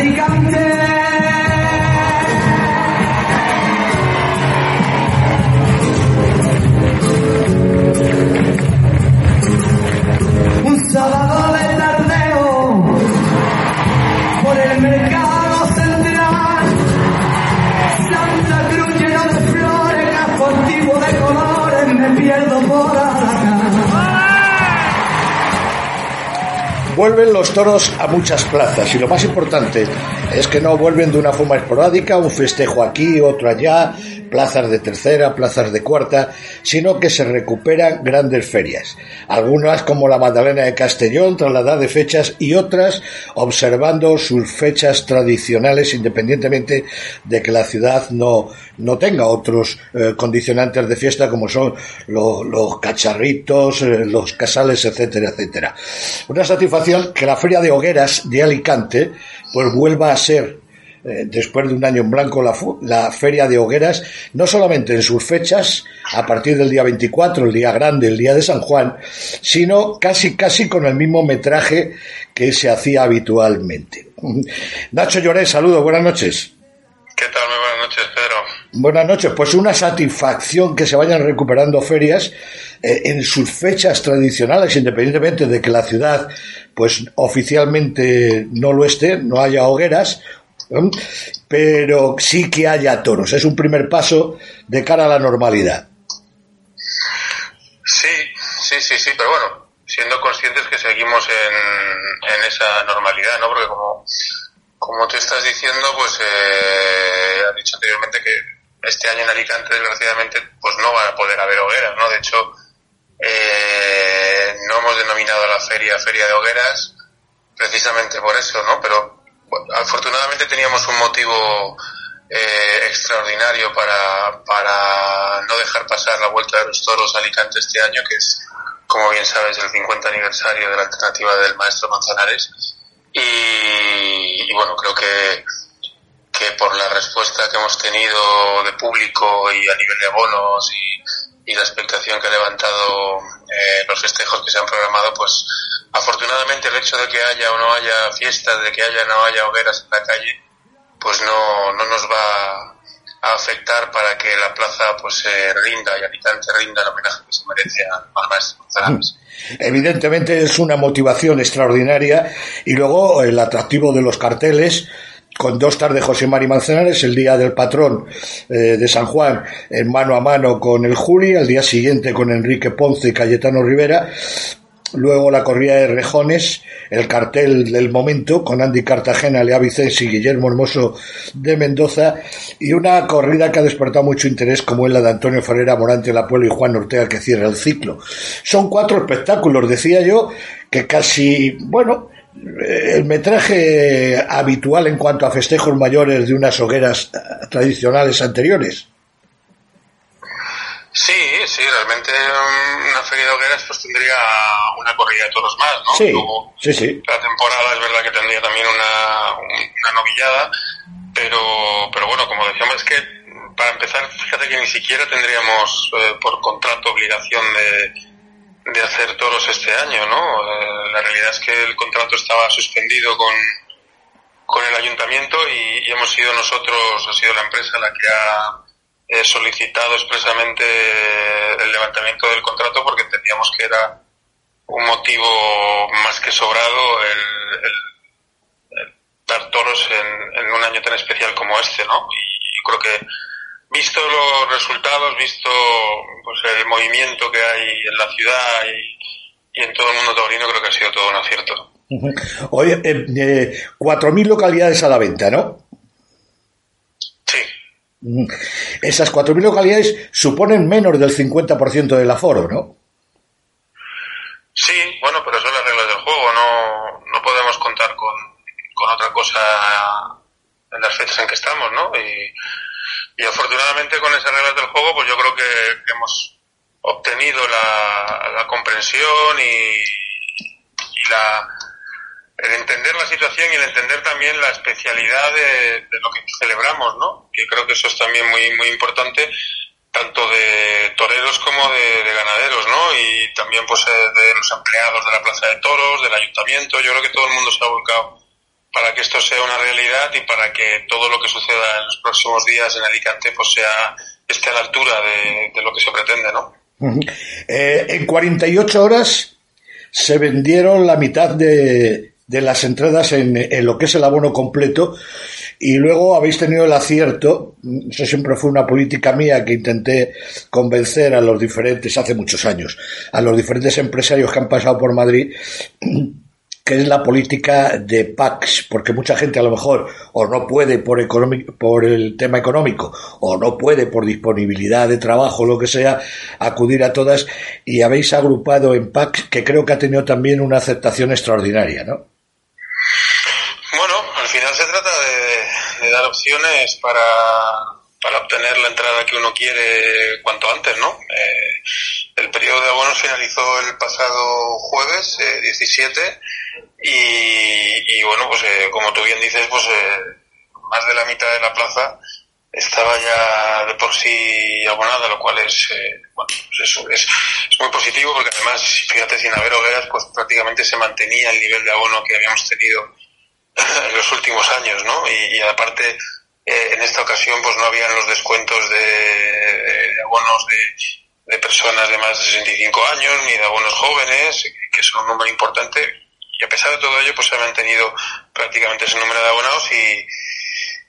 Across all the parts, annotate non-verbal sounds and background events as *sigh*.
你甘啫 Vuelven los toros a muchas plazas. Y lo más importante es que no vuelven de una forma esporádica, un festejo aquí, otro allá, plazas de tercera, plazas de cuarta, sino que se recuperan grandes ferias. Algunas como la Magdalena de Castellón trasladada de fechas y otras observando sus fechas tradicionales independientemente de que la ciudad no, no tenga otros eh, condicionantes de fiesta como son los cacharritos, eh, los casales, etcétera, etcétera. Una satisfacción que la feria de hogueras de Alicante pues vuelva a ser después de un año en blanco la, feria de hogueras, no solamente en sus fechas, a partir del día 24, el día grande, el día de San Juan, sino casi casi con el mismo metraje que se hacía habitualmente. *laughs* Nacho Lloré, saludo, buenas noches. ¿Qué tal? Muy buenas noches, Pedro. Buenas noches. Pues una satisfacción que se vayan recuperando ferias eh, en sus fechas tradicionales, independientemente de que la ciudad, pues oficialmente no lo esté, no haya hogueras, pero sí que haya toros. Es un primer paso de cara a la normalidad. Sí, sí, sí, sí, pero bueno, siendo conscientes que seguimos en, en esa normalidad, ¿no? Porque como, como tú estás diciendo, pues eh, has dicho anteriormente que este año en Alicante, desgraciadamente, pues no va a poder haber hogueras, ¿no? De hecho, eh, no hemos denominado la feria Feria de Hogueras precisamente por eso, ¿no? Pero afortunadamente teníamos un motivo eh, extraordinario para, para no dejar pasar la Vuelta de los Toros a Alicante este año, que es, como bien sabes, el 50 aniversario de la alternativa del maestro Manzanares. Y, bueno, creo que, que por la respuesta que hemos tenido de público y a nivel de abonos y, y la expectación que ha levantado eh, los festejos que se han programado, pues afortunadamente el hecho de que haya o no haya fiestas, de que haya o no haya hogueras en la calle, pues no, no nos va a afectar para que la plaza pues se rinda y habitante rinda el homenaje que se merece al maestro *laughs* Evidentemente es una motivación extraordinaria y luego el atractivo de los carteles con dos tardes José Mari Manzanares, el día del patrón eh, de San Juan, en mano a mano con el Juli, al día siguiente con Enrique Ponce y Cayetano Rivera, Luego la corrida de rejones, el cartel del momento con Andy Cartagena, Lea Vicens y Guillermo Hermoso de Mendoza y una corrida que ha despertado mucho interés como es la de Antonio Ferreira Morante La Puebla y Juan Ortega que cierra el ciclo. Son cuatro espectáculos, decía yo, que casi, bueno, el metraje habitual en cuanto a festejos mayores de unas hogueras tradicionales anteriores. Sí, sí, realmente um, una feria de hogueras pues tendría una corrida de toros más, ¿no? Sí, sí, sí. La temporada es verdad que tendría también una, una novillada, pero, pero bueno, como decíamos, es que para empezar, fíjate que ni siquiera tendríamos eh, por contrato obligación de, de hacer toros este año, ¿no? Eh, la realidad es que el contrato estaba suspendido con, con el ayuntamiento y, y hemos sido nosotros, ha sido la empresa la que ha he solicitado expresamente el levantamiento del contrato porque entendíamos que era un motivo más que sobrado el, dar toros en, un año tan especial como este, ¿no? Y creo que visto los resultados, visto pues el movimiento que hay en la ciudad y, en todo el mundo taurino, creo que ha sido todo un acierto. Oye, eh, eh, 4.000 localidades a la venta, ¿no? Esas 4.000 localidades suponen menos del 50% del aforo, ¿no? Sí, bueno, pero son las reglas del juego. No, no podemos contar con, con otra cosa en las fechas en que estamos, ¿no? Y, y afortunadamente con esas reglas del juego, pues yo creo que, hemos obtenido la, la comprensión y, y la el entender la situación y el entender también la especialidad de, lo que celebramos, ¿no? Que creo que eso es también muy, muy importante, tanto de toreros como de, ganaderos, ¿no? Y también, pues, eh, de los empleados de la Plaza de Toros, del Ayuntamiento. Yo creo que todo el mundo se ha volcado para que esto sea una realidad y para que todo lo que suceda en los próximos días en Alicante pues sea esté a la altura de, lo que se pretende, ¿no? Eh, en 48 horas se vendieron la mitad de, de las entradas en, en, lo que es el abono completo y luego habéis tenido el acierto, eso siempre fue una política mía que intenté convencer a los diferentes, hace muchos años, a los diferentes empresarios que han pasado por Madrid, que es la política de PACS, porque mucha gente a lo mejor o no puede por, por el tema económico o no puede por disponibilidad de trabajo, lo que sea, acudir a todas y habéis agrupado en PACS que creo que ha tenido también una aceptación extraordinaria, ¿no? Bueno, al final se trata de, dar opciones para, para obtener la entrada que uno quiere cuanto antes, ¿no? Eh, el periodo de abonos finalizó el pasado jueves, 17, eh, y, y, bueno, pues eh, como tú bien dices, pues más de la mitad de la plaza estaba ya de por sí abonada, lo cual es, bueno, pues eso es, es, muy positivo porque además, fíjate, sin haber hogueras, pues prácticamente se mantenía el nivel de abono que habíamos tenido en los últimos años, ¿no? Y, aparte, eh, en esta ocasión, pues no habían los descuentos de, abonos de, de, personas de más de 65 años, ni de abonos jóvenes, que son un número importante. Y a pesar de todo ello, pues se ha mantenido prácticamente ese número de abonados y,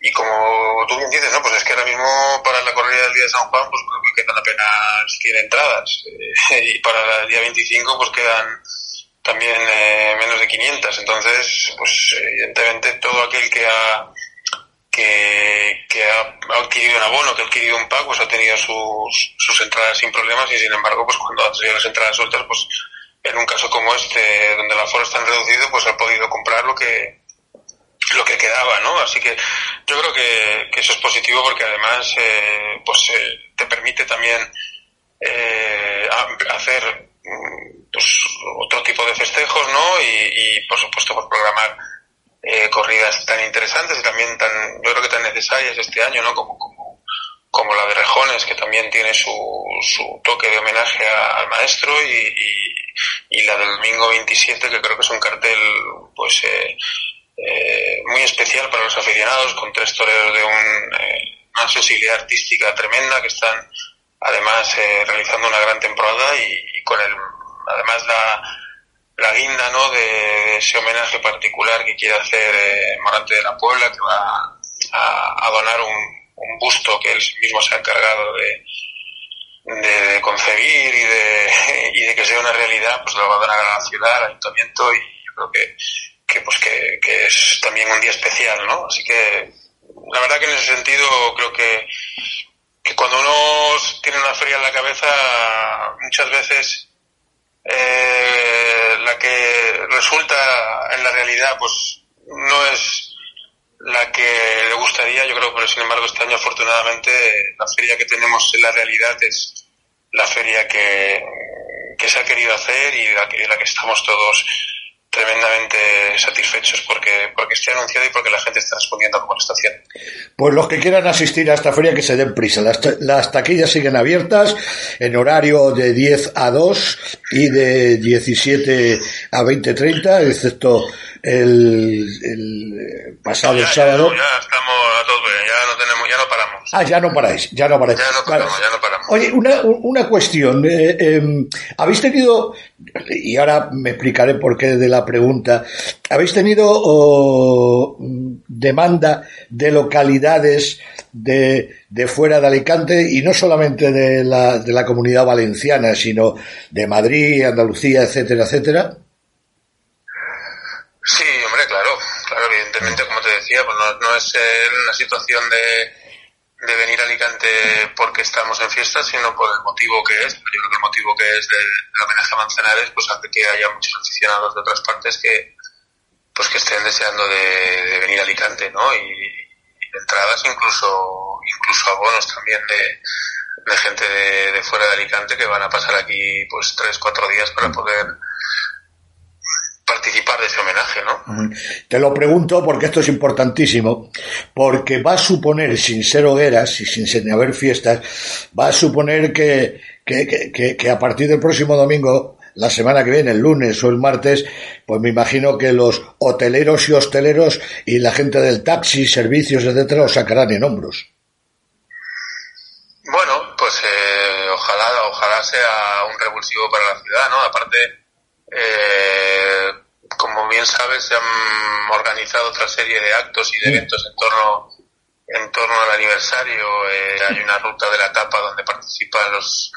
y como tú bien dices, ¿no? Pues es que ahora mismo para la corrida del día de San Juan, pues creo que quedan apenas 100 entradas. *laughs* y para el día 25, pues quedan también eh, menos de 500. Entonces, pues evidentemente todo aquel que ha que, ha, adquirido un abono, que ha adquirido un pack, pues ha tenido sus, sus entradas sin problemas y sin embargo, pues cuando ha tenido las entradas sueltas, pues en un caso como este, donde el aforo está reducido, pues ha podido comprar lo que lo que quedaba, ¿no? Así que yo creo que, eso es positivo porque además, eh, pues eh, te permite también eh, hacer pues, otro tipo de festejos, ¿no? Y, por supuesto, por programar eh, corridas tan interesantes y también tan, yo creo que tan necesarias este año, ¿no? Como, como, como la de Rejones, que también tiene su, su toque de homenaje al maestro y, y, la del domingo 27, que creo que es un cartel, pues, eh, eh, muy especial para los aficionados, con tres toreros de un, eh, una sensibilidad artística tremenda que están además eh, realizando una gran temporada y, con el además la, la guinda ¿no? de, ese homenaje particular que quiere hacer eh, Morante de la Puebla que va a, donar un, un, busto que él mismo se ha encargado de, de, concebir y de, *laughs* y de que sea una realidad pues lo va a donar a la ciudad, al ayuntamiento y yo creo que, que pues que, que es también un día especial ¿no? así que la verdad que en ese sentido creo que que cuando uno tiene una feria en la cabeza, muchas veces eh, la que resulta en la realidad, pues no es la que le gustaría, yo creo, pero sin embargo este año afortunadamente la feria que tenemos en la realidad es la feria que, que se ha querido hacer y la que, la que estamos todos tremendamente satisfechos porque, porque esté anunciado y porque la gente está respondiendo está haciendo. Pues los que quieran asistir a esta feria que se den prisa. Las, las taquillas siguen abiertas en horario de 10 a 2 y de 17 a 20.30, excepto el, el pasado ya, sábado. Ya, estamos a tope, ya. Ah, ya no paráis, ya no paráis. Ya no paramos, ya no paramos. Oye, una, una cuestión. Eh, eh, ¿Habéis tenido, y ahora me explicaré por qué de la pregunta, ¿habéis tenido oh, demanda de localidades de, de fuera de Alicante y no solamente de la, de la comunidad valenciana, sino de Madrid, Andalucía, etcétera, etcétera? Sí, hombre, claro, claro, evidentemente, como te decía, pues no, no es una situación de, de venir a Alicante porque estamos en fiesta, sino por el motivo que es. Yo creo que el motivo que es del, del homenaje a Manzanares, pues hace que haya muchos aficionados de otras partes que, pues que estén deseando de, de venir a Alicante, ¿no? Y, y, entradas, incluso, incluso abonos también de, de gente de, de, fuera de Alicante que van a pasar aquí, pues tres, cuatro días para poder participar de ese homenaje, ¿no? Te lo pregunto porque esto es importantísimo, porque va a suponer, sin ser hogueras y sin haber fiestas, va a suponer que, que, que, que a partir del próximo domingo la semana que viene, el lunes o el martes, pues me imagino que los hoteleros y hosteleros y la gente del taxi, servicios, etcétera, os sacarán en hombros. Bueno, pues eh, ojalá, ojalá sea un revulsivo para la ciudad, ¿no? Aparte, eh, como bien sabes, se han organizado otra serie de actos y de eventos en torno en torno al aniversario. Eh, hay una ruta de la tapa donde participan los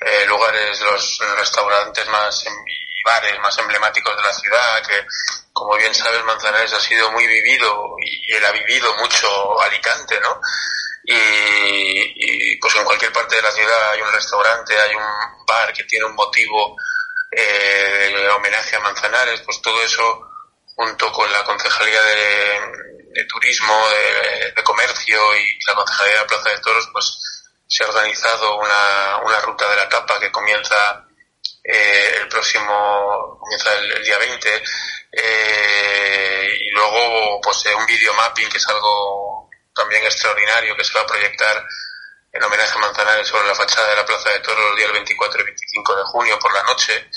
eh, lugares, los restaurantes más y bares más emblemáticos de la ciudad, que como bien sabes Manzanares ha sido muy vivido y él ha vivido mucho Alicante, ¿no? Y, pues en cualquier parte de la ciudad hay un restaurante, hay un bar que tiene un motivo eh, homenaje a Manzanares, pues todo eso junto con la Concejalía de, Turismo, de, Comercio y la Concejalía de la Plaza de Toros, pues se ha organizado una, una ruta de la capa que comienza eh, el próximo, comienza el, día 20, eh, y luego pues un video mapping que es algo también extraordinario que se va a proyectar en homenaje a Manzanares sobre la fachada de la Plaza de Toros el día 24 y 25 de junio por la noche.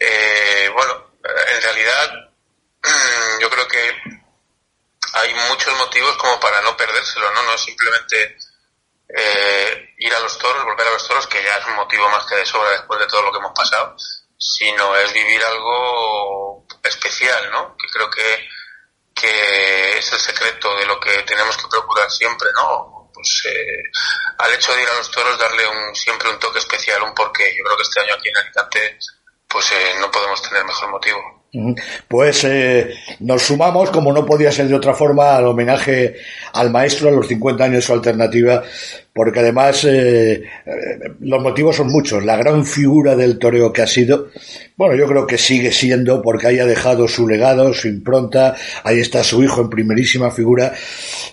Eh, bueno, en realidad *clears throat* yo creo que hay muchos motivos como para no perdérselo, ¿no? No es simplemente eh, ir a los toros, volver a los toros, que ya es un motivo más que de sobra después de todo lo que hemos pasado, sino es vivir algo especial, ¿no? Que creo que, que es el secreto de lo que tenemos que procurar siempre, ¿no? Pues eh, al hecho de ir a los toros darle un, siempre un toque especial, un porqué. Yo creo que este año aquí en Alicante pues eh, no podemos tener mejor motivo. Pues eh, nos sumamos, como no podía ser de otra forma, al homenaje al maestro a los 50 años de su alternativa, porque además eh, eh, los motivos son muchos. La gran figura del toreo que ha sido, bueno, yo creo que sigue siendo, porque haya dejado su legado, su impronta, ahí está su hijo en primerísima figura,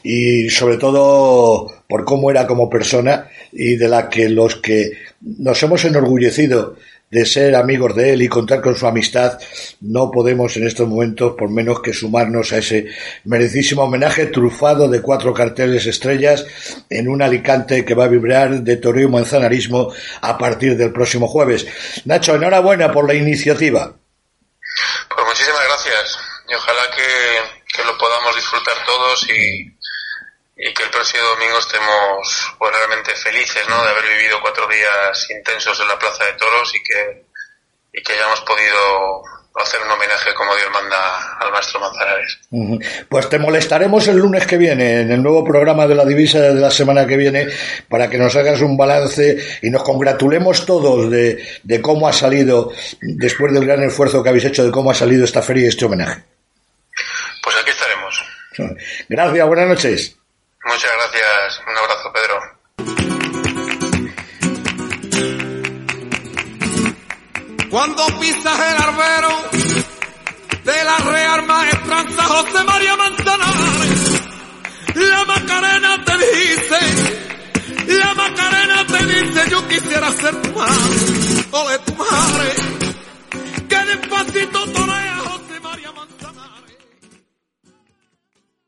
y sobre todo por cómo era como persona, y de la que los que nos hemos enorgullecido de ser amigos de él y contar con su amistad, no podemos en estos momentos por menos que sumarnos a ese merecísimo homenaje trufado de cuatro carteles estrellas en un Alicante que va a vibrar de toreo y manzanarismo a partir del próximo jueves. Nacho, enhorabuena por la iniciativa. Pues muchísimas gracias y ojalá que, que lo podamos disfrutar todos y, y que el próximo domingo estemos pues, realmente felices ¿no? de haber vivido cuatro días intensos en la Plaza de Toros y que, y que hayamos podido hacer un homenaje como Dios manda al maestro Manzanares. Pues te molestaremos el lunes que viene en el nuevo programa de la divisa de la semana que viene para que nos hagas un balance y nos congratulemos todos de, de cómo ha salido, después del gran esfuerzo que habéis hecho, de cómo ha salido esta feria y este homenaje. Pues aquí estaremos. *laughs* Gracias, buenas noches. Muchas gracias. Un abrazo, Pedro. Cuando pisas el arbero de la Real Maestranza José María Manzanares, la Macarena te dice, la Macarena te dice, yo quisiera ser tu madre, ole tu madre, que despacito torea.